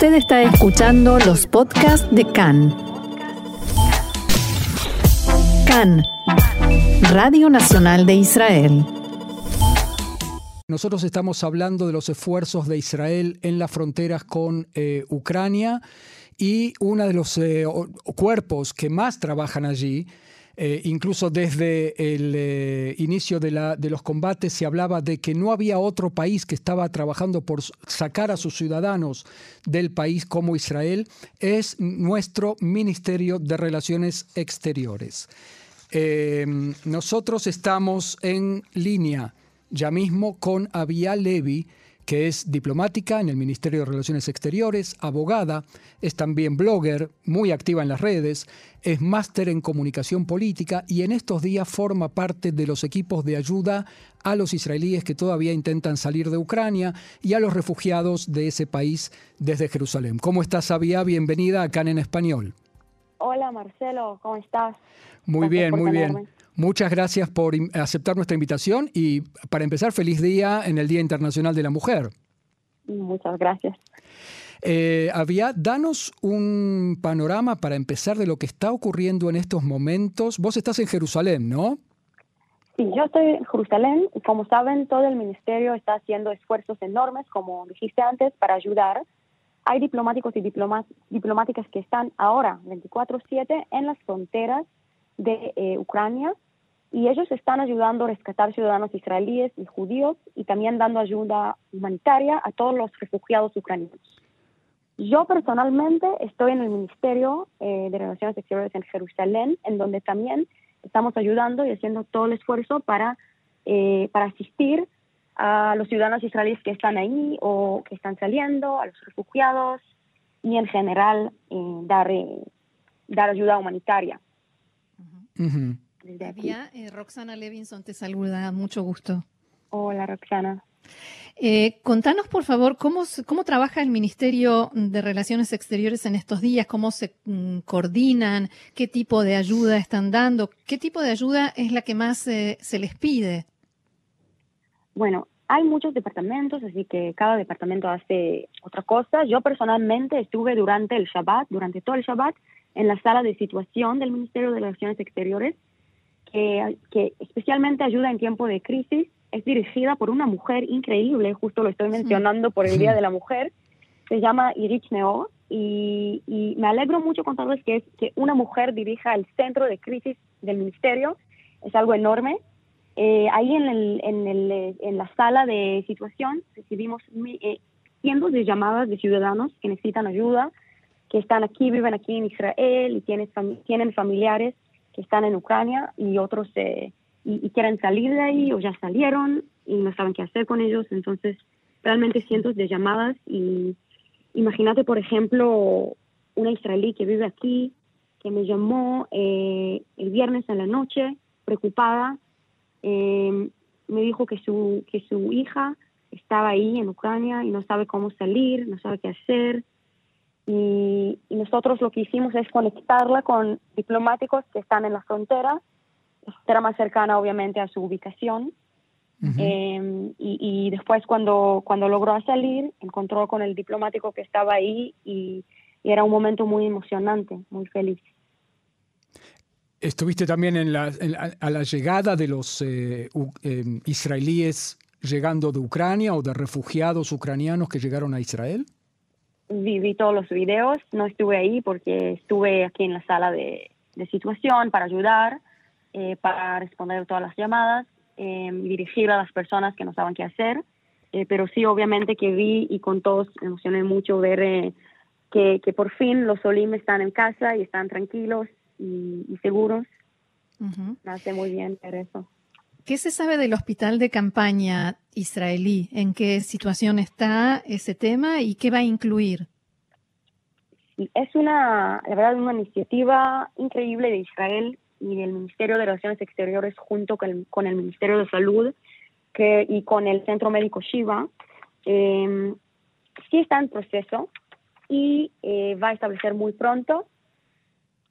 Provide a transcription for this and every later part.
Usted está escuchando los podcasts de CAN. CAN, Radio Nacional de Israel. Nosotros estamos hablando de los esfuerzos de Israel en las fronteras con eh, Ucrania y uno de los eh, cuerpos que más trabajan allí eh, incluso desde el eh, inicio de, los combates se hablaba de que no había otro país que estaba trabajando por sacar a sus ciudadanos del país como Israel, es nuestro Ministerio de Relaciones Exteriores. Em, nosotros estamos en línea ya mismo con Avia Levi, que es diplomática en el Ministerio de Relaciones Exteriores, abogada, es también blogger, muy activa en las redes, es máster en comunicación política y en estos días forma parte de los equipos de ayuda a los israelíes que todavía intentan salir de Ucrania y a los refugiados de ese país desde Jerusalén. ¿Cómo estás, Sabia? Bienvenida acá en Español. Hola, Marcelo, ¿cómo estás? Muy bien, muy bien. Muchas gracias por aceptar nuestra invitación y para empezar, feliz día en el Día Internacional de la Mujer. Muchas gracias. Eh, Avia, danos un panorama para empezar de lo que está ocurriendo en estos momentos. Vos estás en Jerusalén, ¿no? Sí, yo estoy en Jerusalén como saben, todo el ministerio está haciendo esfuerzos enormes, como dijiste antes, para ayudar. Hay diplomáticos y diplomáticas que están ahora 24/7 en las fronteras de eh, Ucrania y ellos están ayudando a rescatar ciudadanos israelíes y judíos y también dando ayuda humanitaria a todos los refugiados ucranianos. Yo personalmente estoy en el Ministerio eh, de Relaciones Exteriores en Jerusalén, en donde también estamos ayudando y haciendo todo el esfuerzo para, eh, para asistir a los ciudadanos israelíes que están ahí o que están saliendo, a los refugiados y en general eh, dar, dar ayuda humanitaria. Eh, Roxana Levinson te saluda, mucho gusto. Hola, Roxana. Eh, contanos, por favor, cómo, cómo trabaja el Ministerio de Relaciones Exteriores en estos días, cómo se mm, coordinan, qué tipo de ayuda están dando, qué tipo de ayuda es la que más eh, se les pide. Bueno, hay muchos departamentos, así que cada departamento hace otra cosa. Yo personalmente estuve durante el Shabbat, durante todo el Shabbat, en la sala de situación del Ministerio de Relaciones Exteriores que, especialmente ayuda en tiempo de crisis, es dirigida por una mujer increíble, justo lo estoy mencionando por el Día de la Mujer, se llama Irich Neo, y, me alegro mucho contarles que, es, que una mujer dirija el centro de crisis del ministerio, es algo enorme. Eh, ahí en, el, en, el, en, la sala de situación recibimos eh, cientos de llamadas de ciudadanos que necesitan ayuda, que están aquí, viven aquí en Israel y tienen, tienen familiares están en Ucrania y otros y, quieren salir de ahí o ya salieron y no saben qué hacer con ellos. Entonces, realmente cientos de llamadas y imagínate, por ejemplo, una israelí que vive aquí, que me llamó eh, el viernes en la noche, preocupada, eh, me dijo que su, que su hija estaba ahí en Ucrania y no sabe cómo salir, no sabe qué hacer, y, nosotros lo que hicimos es conectarla con diplomáticos que están en la frontera, la frontera más cercana obviamente a su ubicación. Em, y, después cuando, cuando logró salir, encontró con el diplomático que estaba ahí y, era un momento muy emocionante, muy feliz. ¿Estuviste también en la, a la llegada de los eh, em, israelíes llegando de Ucrania o de refugiados ucranianos que llegaron a Israel? Vi, todos los videos, no estuve ahí porque estuve aquí en la sala de, situación para ayudar, eh, para responder todas las llamadas, eh, dirigir a las personas que no saben qué hacer, eh, pero sí obviamente que vi y con todos me emocioné mucho ver que, que, por fin los Olim están en casa y están tranquilos y, seguros. Me hace muy bien ver eso. ¿Qué se sabe del hospital de campaña israelí? ¿En qué situación está ese tema y qué va a incluir? Es una, la verdad, una iniciativa increíble de Israel y del Ministerio de Relaciones Exteriores junto con el, Ministerio de Salud y con el Centro Médico Shiva. Eh, sí está en proceso y eh, va a establecer muy pronto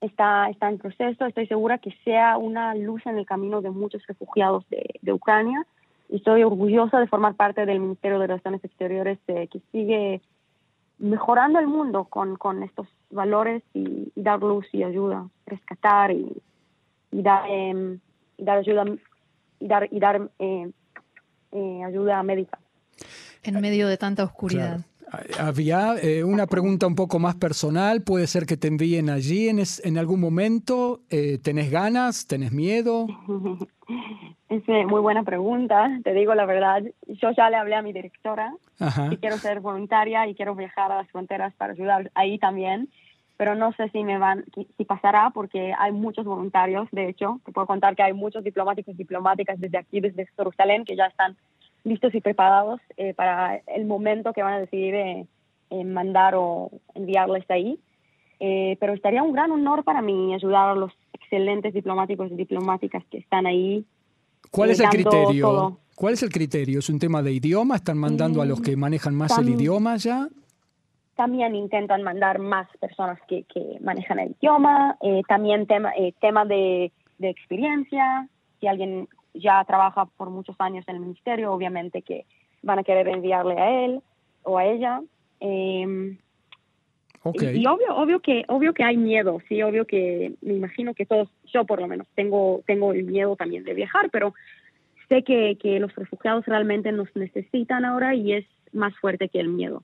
está, está en proceso. Estoy segura que sea una luz en el camino de muchos refugiados de, Ucrania. Y estoy orgullosa de formar parte del Ministerio de Relaciones Exteriores que sigue mejorando el mundo con, con estos valores y, dar luz y ayuda, rescatar y, dar, em, dar ayuda y dar, y dar eh, eh, ayuda médica. En medio de tanta oscuridad. Había eh, una pregunta un poco más personal. ¿Puede ser que te envíen allí en, en algún momento? ¿Tenés ganas? ¿Tenés miedo? Es muy buena pregunta. Te digo la verdad. Yo ya le hablé a mi directora que quiero ser voluntaria y quiero viajar a las fronteras para ayudar ahí también pero no sé si me van, si pasará porque hay muchos voluntarios, de hecho, te puedo contar que hay muchos diplomáticos y diplomáticas desde aquí, desde Jerusalén, que ya están listos y preparados eh, para el momento que van a decidir eh, mandar o enviarles ahí. Eh, pero estaría un gran honor para mí ayudar a los excelentes diplomáticos y diplomáticas que están ahí. ¿Cuál es el criterio? ¿Cuál es el criterio? ¿Es un tema de idioma? ¿Están mandando a los que manejan más el idioma ya? también intentan mandar más personas que, que manejan el idioma, eh, también tema, eh, tema de, de, experiencia, si alguien ya trabaja por muchos años en el ministerio, obviamente que van a querer enviarle a él o a ella. Em, y, obvio, obvio que, obvio que hay miedo, sí, obvio que me imagino que todos, yo por lo menos tengo, tengo el miedo también de viajar, pero sé que, que los refugiados realmente nos necesitan ahora y es más fuerte que el miedo.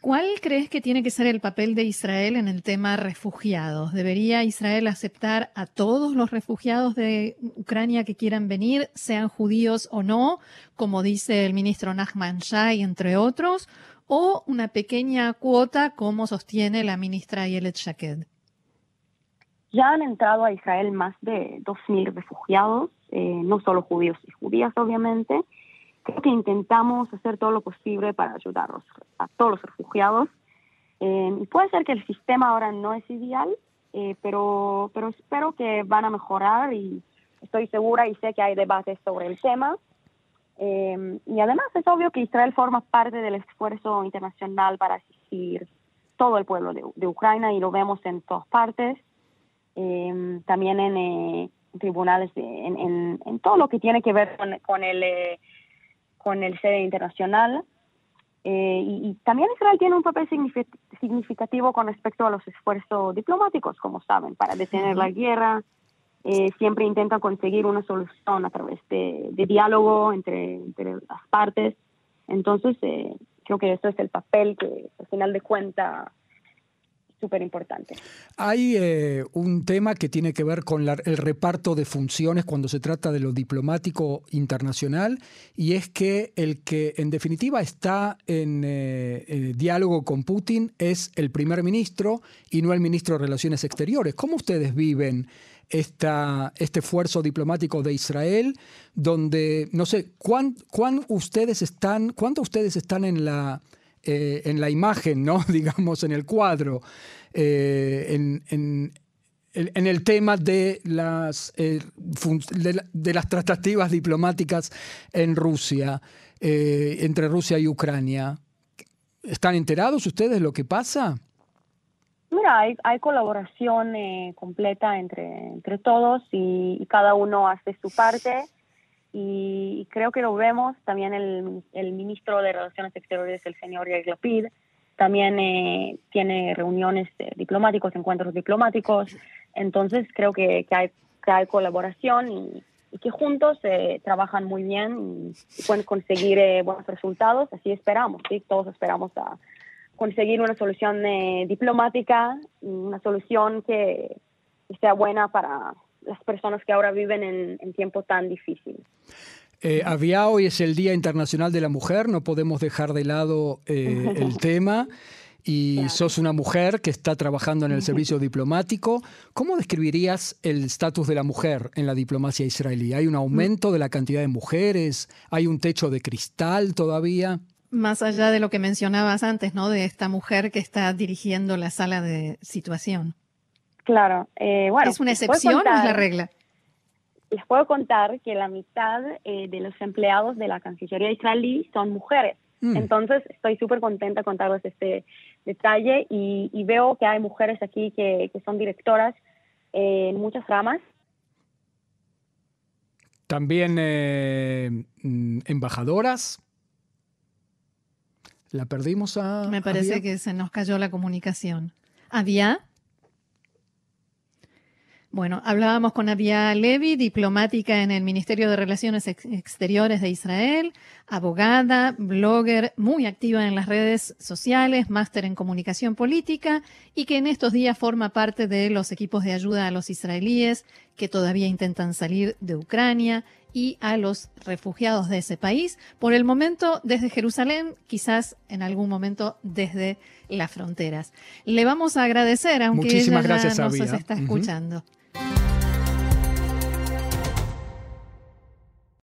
¿Cuál crees que tiene que ser el papel de Israel en el tema refugiados? ¿Debería Israel aceptar a todos los refugiados de Ucrania que quieran venir, sean judíos o no, como dice el ministro Nachman Shai, entre otros, o una pequeña cuota, como sostiene la ministra Yelet Shaked? Ya han entrado a Israel más de 2.000 refugiados, eh, no solo judíos y judías, obviamente, creo que intentamos hacer todo lo posible para ayudarlos a todos los refugiados. Eh, y puede ser que el sistema ahora no es ideal, eh, pero, pero espero que van a mejorar y estoy segura y sé que hay debates sobre el tema. Eh, y además es obvio que Israel forma parte del esfuerzo internacional para asistir todo el pueblo de, Ucrania y lo vemos en todas partes, también en tribunales, en, en, todo lo que tiene que ver con, con el con el sede internacional. Eh, y, también Israel tiene un papel significativo con respecto a los esfuerzos diplomáticos, como saben, para detener la guerra. Eh, siempre intenta conseguir una solución a través de, diálogo entre, las partes. Entonces, eh, creo que eso es el papel que, al final de cuentas, súper importante. Hay eh, un tema que tiene que ver con el reparto de funciones cuando se trata de lo diplomático internacional y es que el que en definitiva está en eh, diálogo con Putin es el primer ministro y no el ministro de Relaciones Exteriores. ¿Cómo ustedes viven esta, este esfuerzo diplomático de Israel donde, no sé, ¿cuán, cuán ustedes están, cuánto ustedes están en la eh, en la imagen, ¿no? digamos, en el cuadro, eh, en, el tema de las, eh, de, las tratativas diplomáticas en Rusia, entre Rusia y Ucrania. ¿Están enterados ustedes de lo que pasa? Mira, hay, hay colaboración completa entre, entre todos y, cada uno hace su parte y creo que lo vemos también el, el ministro de Relaciones Exteriores, el señor Yair Lapid, también eh, tiene reuniones diplomáticos, encuentros diplomáticos, entonces creo que, que, hay, que hay colaboración y, que juntos eh, trabajan muy bien y, pueden conseguir eh, buenos resultados, así esperamos, ¿sí? todos esperamos a conseguir una solución diplomática, una solución que sea buena para, las personas que ahora viven en, en tiempo tan difícil. Eh, había hoy es el Día Internacional de la Mujer, no podemos dejar de lado eh, el tema. Y sos una mujer que está trabajando en el servicio diplomático. ¿Cómo describirías el estatus de la mujer en la diplomacia israelí? ¿Hay un aumento de la cantidad de mujeres? ¿Hay un techo de cristal todavía? Más allá de lo que mencionabas antes, ¿no? De esta mujer que está dirigiendo la sala de situación. Claro, eh, bueno. ¿Es una excepción o es la regla? Les puedo contar que la mitad eh, de los empleados de la Cancillería israelí son mujeres. Mm. Entonces, estoy súper contenta contarles este detalle y, veo que hay mujeres aquí que, son directoras eh, en muchas ramas. También mm, embajadoras. La perdimos a. Me parece que se nos cayó la comunicación. ¿Avia? Bueno, hablábamos con Avia Levi, diplomática en el Ministerio de Relaciones Ex- Exteriores de Israel, abogada, blogger, muy activa en las redes sociales, máster en comunicación política y que en estos días forma parte de los equipos de ayuda a los israelíes que todavía intentan salir de Ucrania y a los refugiados de ese país. Por el momento desde Jerusalén, quizás en algún momento desde las fronteras. Le vamos a agradecer, aunque Muchísimas ella ya gracias, nos Avia. está escuchando.